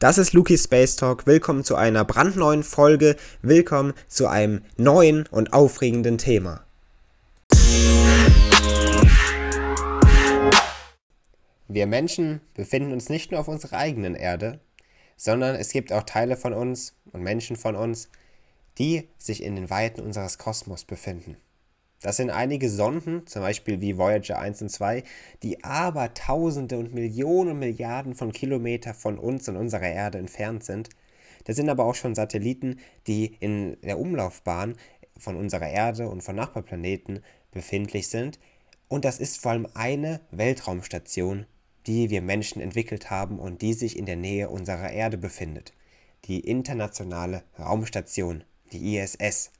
Das ist Luki Space Talk. Willkommen zu einer brandneuen Folge. Willkommen zu einem neuen und aufregenden Thema. Wir Menschen befinden uns nicht nur auf unserer eigenen Erde, sondern es gibt auch Teile von uns und Menschen von uns, die sich in den Weiten unseres Kosmos befinden. Das sind einige Sonden, zum Beispiel wie Voyager 1 und 2, die aber Tausende und Millionen und Milliarden von Kilometern von uns und unserer Erde entfernt sind. Das sind aber auch schon Satelliten, die in der Umlaufbahn von unserer Erde und von Nachbarplaneten befindlich sind. Und das ist vor allem eine Weltraumstation, die wir Menschen entwickelt haben und die sich in der Nähe unserer Erde befindet. Die Internationale Raumstation, die ISS.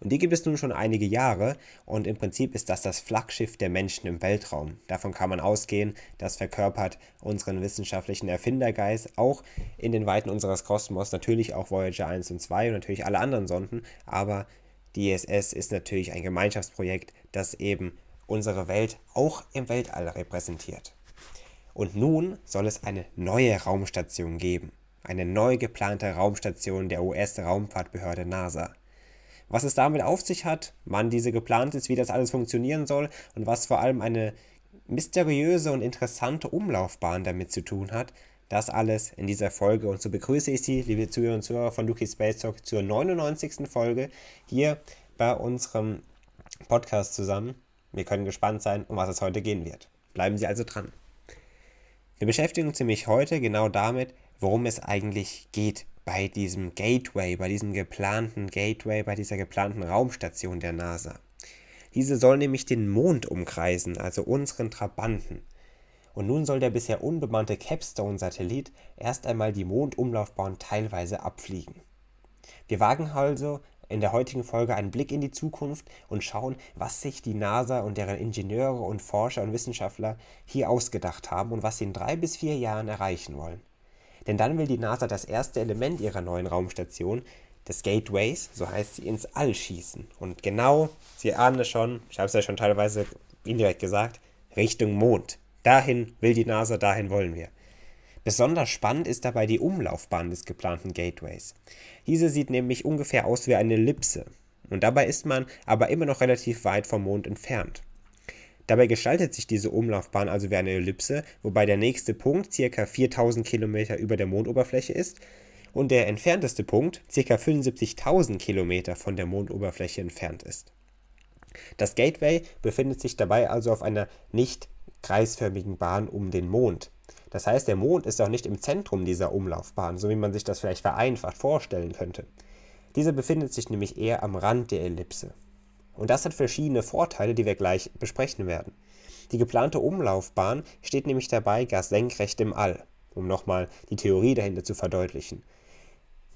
Und die gibt es nun schon einige Jahre und im Prinzip ist das das Flaggschiff der Menschen im Weltraum. Davon kann man ausgehen, das verkörpert unseren wissenschaftlichen Erfindergeist auch in den Weiten unseres Kosmos, natürlich auch Voyager 1 und 2 und natürlich alle anderen Sonden, aber die ISS ist natürlich ein Gemeinschaftsprojekt, das eben unsere Welt auch im Weltall repräsentiert. Und nun soll es eine neue Raumstation geben, eine neu geplante Raumstation der US-Raumfahrtbehörde NASA. Was es damit auf sich hat, wann diese geplant ist, wie das alles funktionieren soll und was vor allem eine mysteriöse und interessante Umlaufbahn damit zu tun hat, das alles in dieser Folge. Und so begrüße ich Sie, liebe Zuhörer und Zuhörer von Luki Space Talk, zur 99. Folge hier bei unserem Podcast zusammen. Wir können gespannt sein, um was es heute gehen wird. Bleiben Sie also dran. Wir beschäftigen uns nämlich heute genau damit, worum es eigentlich geht bei diesem Gateway, bei diesem geplanten Gateway, bei dieser geplanten Raumstation der NASA. Diese soll nämlich den Mond umkreisen, also unseren Trabanten. Und nun soll der bisher unbemannte Capstone-Satellit erst einmal die Mondumlaufbahn teilweise abfliegen. Wir wagen also in der heutigen Folge einen Blick in die Zukunft und schauen, was sich die NASA und deren Ingenieure und Forscher und Wissenschaftler hier ausgedacht haben und was sie in drei bis vier Jahren erreichen wollen. Denn dann will die NASA das erste Element ihrer neuen Raumstation, des Gateways, so heißt sie, ins All schießen. Und genau, Sie ahnen es schon, ich habe es ja schon teilweise indirekt gesagt, Richtung Mond. Dahin will die NASA, dahin wollen wir. Besonders spannend ist dabei die Umlaufbahn des geplanten Gateways. Diese sieht nämlich ungefähr aus wie eine Ellipse. Und dabei ist man aber immer noch relativ weit vom Mond entfernt. Dabei gestaltet sich diese Umlaufbahn also wie eine Ellipse, wobei der nächste Punkt ca. 4000 Kilometer über der Mondoberfläche ist und der entfernteste Punkt ca. 75.000 Kilometer von der Mondoberfläche entfernt ist. Das Gateway befindet sich dabei also auf einer nicht kreisförmigen Bahn um den Mond. Das heißt, der Mond ist auch nicht im Zentrum dieser Umlaufbahn, so wie man sich das vielleicht vereinfacht vorstellen könnte. Dieser befindet sich nämlich eher am Rand der Ellipse. Und das hat verschiedene Vorteile, die wir gleich besprechen werden. Die geplante Umlaufbahn steht nämlich dabei gar senkrecht im All, um nochmal die Theorie dahinter zu verdeutlichen.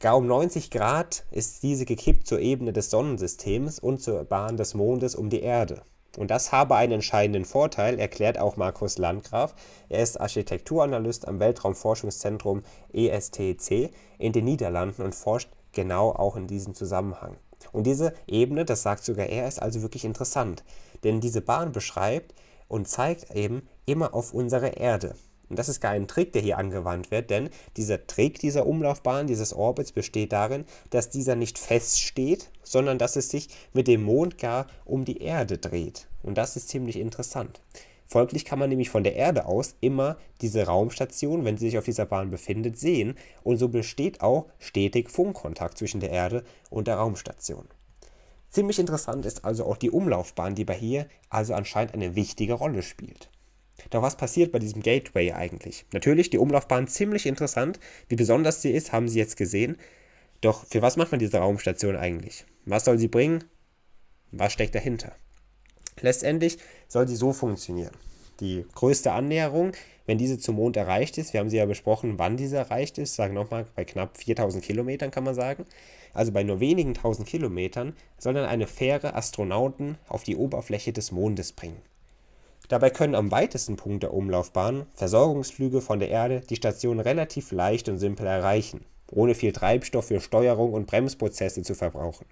Gar um 90 Grad ist diese gekippt zur Ebene des Sonnensystems und zur Bahn des Mondes um die Erde. Und das habe einen entscheidenden Vorteil, erklärt auch Markus Landgraf. Er ist Architekturanalyst am Weltraumforschungszentrum ESTC in den Niederlanden und forscht genau auch in diesem Zusammenhang. Und diese Ebene, das sagt sogar er, ist also wirklich interessant, denn diese Bahn beschreibt und zeigt eben immer auf unsere Erde. Und das ist gar ein Trick, der hier angewandt wird, denn dieser Trick dieser Umlaufbahn, dieses Orbits besteht darin, dass dieser nicht feststeht, sondern dass es sich mit dem Mond gar um die Erde dreht. Und das ist ziemlich interessant. Folglich kann man nämlich von der Erde aus immer diese Raumstation, wenn sie sich auf dieser Bahn befindet, sehen und so besteht auch stetig Funkkontakt zwischen der Erde und der Raumstation. Ziemlich interessant ist also auch die Umlaufbahn, die bei hier also anscheinend eine wichtige Rolle spielt. Doch was passiert bei diesem Gateway eigentlich? Natürlich die Umlaufbahn ziemlich interessant. Wie besonders sie ist, haben Sie jetzt gesehen. Doch für was macht man diese Raumstation eigentlich? Was soll sie bringen? Was steckt dahinter? Letztendlich soll sie so funktionieren. Die größte Annäherung, wenn diese zum Mond erreicht ist, wir haben sie ja besprochen, wann diese erreicht ist, sagen nochmal, bei knapp 4000 Kilometern kann man sagen, also bei nur wenigen tausend Kilometern, soll dann eine Fähre Astronauten auf die Oberfläche des Mondes bringen. Dabei können am weitesten Punkt der Umlaufbahn Versorgungsflüge von der Erde die Station relativ leicht und simpel erreichen, ohne viel Treibstoff für Steuerung und Bremsprozesse zu verbrauchen.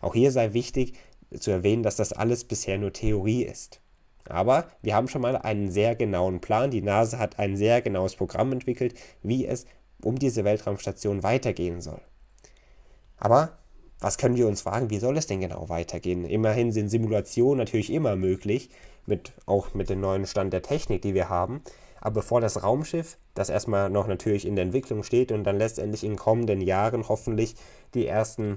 Auch hier sei wichtig, zu erwähnen, dass das alles bisher nur Theorie ist. Aber wir haben schon mal einen sehr genauen Plan. Die NASA hat ein sehr genaues Programm entwickelt, wie es um diese Weltraumstation weitergehen soll. Aber was können wir uns fragen, wie soll es denn genau weitergehen? Immerhin sind Simulationen natürlich immer möglich, mit, auch mit dem neuen Stand der Technik, die wir haben. Aber bevor das Raumschiff, das erstmal noch natürlich in der Entwicklung steht und dann letztendlich in kommenden Jahren hoffentlich die ersten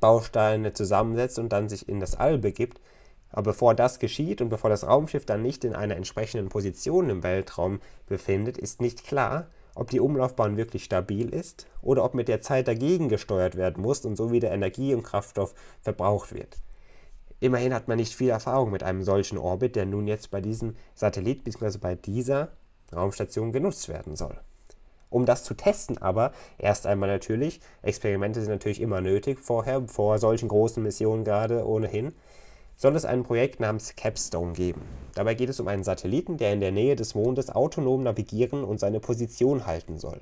Bausteine zusammensetzt und dann sich in das All begibt, aber bevor das geschieht und bevor das Raumschiff dann nicht in einer entsprechenden Position im Weltraum befindet, ist nicht klar, ob die Umlaufbahn wirklich stabil ist oder ob mit der Zeit dagegen gesteuert werden muss und so wieder Energie und Kraftstoff verbraucht wird. Immerhin hat man nicht viel Erfahrung mit einem solchen Orbit, der nun jetzt bei diesem Satellit bzw. bei dieser Raumstation genutzt werden soll. Um das zu testen aber, erst einmal natürlich, Experimente sind natürlich immer nötig vorher, vor solchen großen Missionen gerade ohnehin, soll es ein Projekt namens Capstone geben. Dabei geht es um einen Satelliten, der in der Nähe des Mondes autonom navigieren und seine Position halten soll.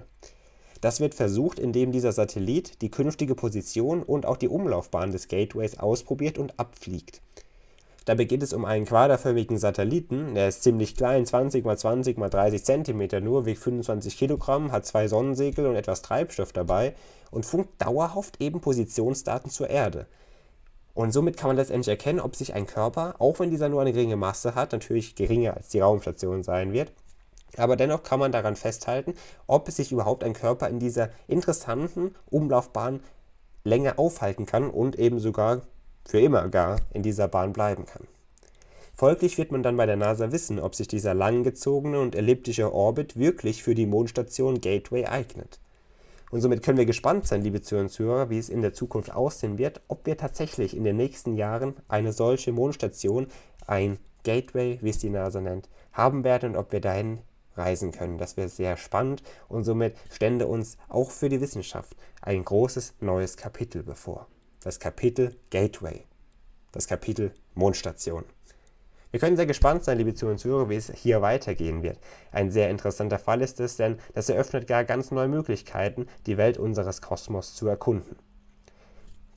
Das wird versucht, indem dieser Satellit die künftige Position und auch die Umlaufbahn des Gateways ausprobiert und abfliegt. Dabei geht es um einen quaderförmigen Satelliten, der ist ziemlich klein, 20 x 20 x 30 cm nur, wiegt 25 Kilogramm, hat zwei Sonnensegel und etwas Treibstoff dabei und funkt dauerhaft eben Positionsdaten zur Erde. Und somit kann man letztendlich erkennen, ob sich ein Körper, auch wenn dieser nur eine geringe Masse hat, natürlich geringer als die Raumstation sein wird, aber dennoch kann man daran festhalten, ob sich überhaupt ein Körper in dieser interessanten Umlaufbahn länger aufhalten kann und eben sogar für immer gar in dieser Bahn bleiben kann. Folglich wird man dann bei der NASA wissen, ob sich dieser langgezogene und elliptische Orbit wirklich für die Mondstation Gateway eignet. Und somit können wir gespannt sein, liebe Zuhörer wie es in der Zukunft aussehen wird, ob wir tatsächlich in den nächsten Jahren eine solche Mondstation, ein Gateway, wie es die NASA nennt, haben werden und ob wir dahin reisen können. Das wäre sehr spannend und somit stände uns auch für die Wissenschaft ein großes neues Kapitel bevor. Das Kapitel Gateway. Das Kapitel Mondstation. Wir können sehr gespannt sein, liebe Zuhörer und Zuhörer, wie es hier weitergehen wird. Ein sehr interessanter Fall ist es, denn das eröffnet gar ganz neue Möglichkeiten, die Welt unseres Kosmos zu erkunden.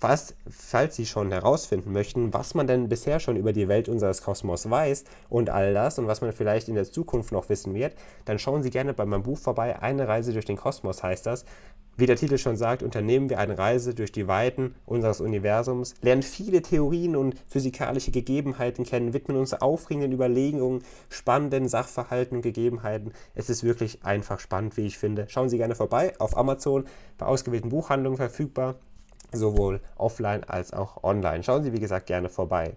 Was, falls Sie schon herausfinden möchten, was man denn bisher schon über die Welt unseres Kosmos weiß und all das und was man vielleicht in der Zukunft noch wissen wird, dann schauen Sie gerne bei meinem Buch vorbei. Eine Reise durch den Kosmos heißt das. Wie der Titel schon sagt, unternehmen wir eine Reise durch die Weiten unseres Universums, lernen viele Theorien und physikalische Gegebenheiten kennen, widmen uns aufregenden Überlegungen, spannenden Sachverhalten und Gegebenheiten. Es ist wirklich einfach spannend, wie ich finde. Schauen Sie gerne vorbei auf Amazon, bei ausgewählten Buchhandlungen verfügbar sowohl offline als auch online. Schauen Sie, wie gesagt, gerne vorbei.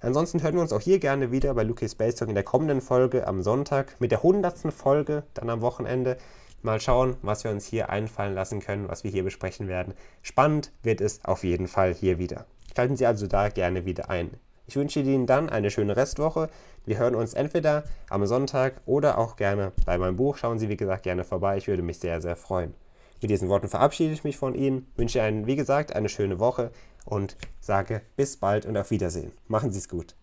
Ansonsten hören wir uns auch hier gerne wieder bei Lucas Space Talk in der kommenden Folge am Sonntag mit der 100. Folge, dann am Wochenende. Mal schauen, was wir uns hier einfallen lassen können, was wir hier besprechen werden. Spannend wird es auf jeden Fall hier wieder. Schalten Sie also da gerne wieder ein. Ich wünsche Ihnen dann eine schöne Restwoche. Wir hören uns entweder am Sonntag oder auch gerne bei meinem Buch. Schauen Sie, wie gesagt, gerne vorbei. Ich würde mich sehr, sehr freuen. Mit diesen Worten verabschiede ich mich von Ihnen, wünsche Ihnen, wie gesagt, eine schöne Woche und sage bis bald und auf Wiedersehen. Machen Sie es gut.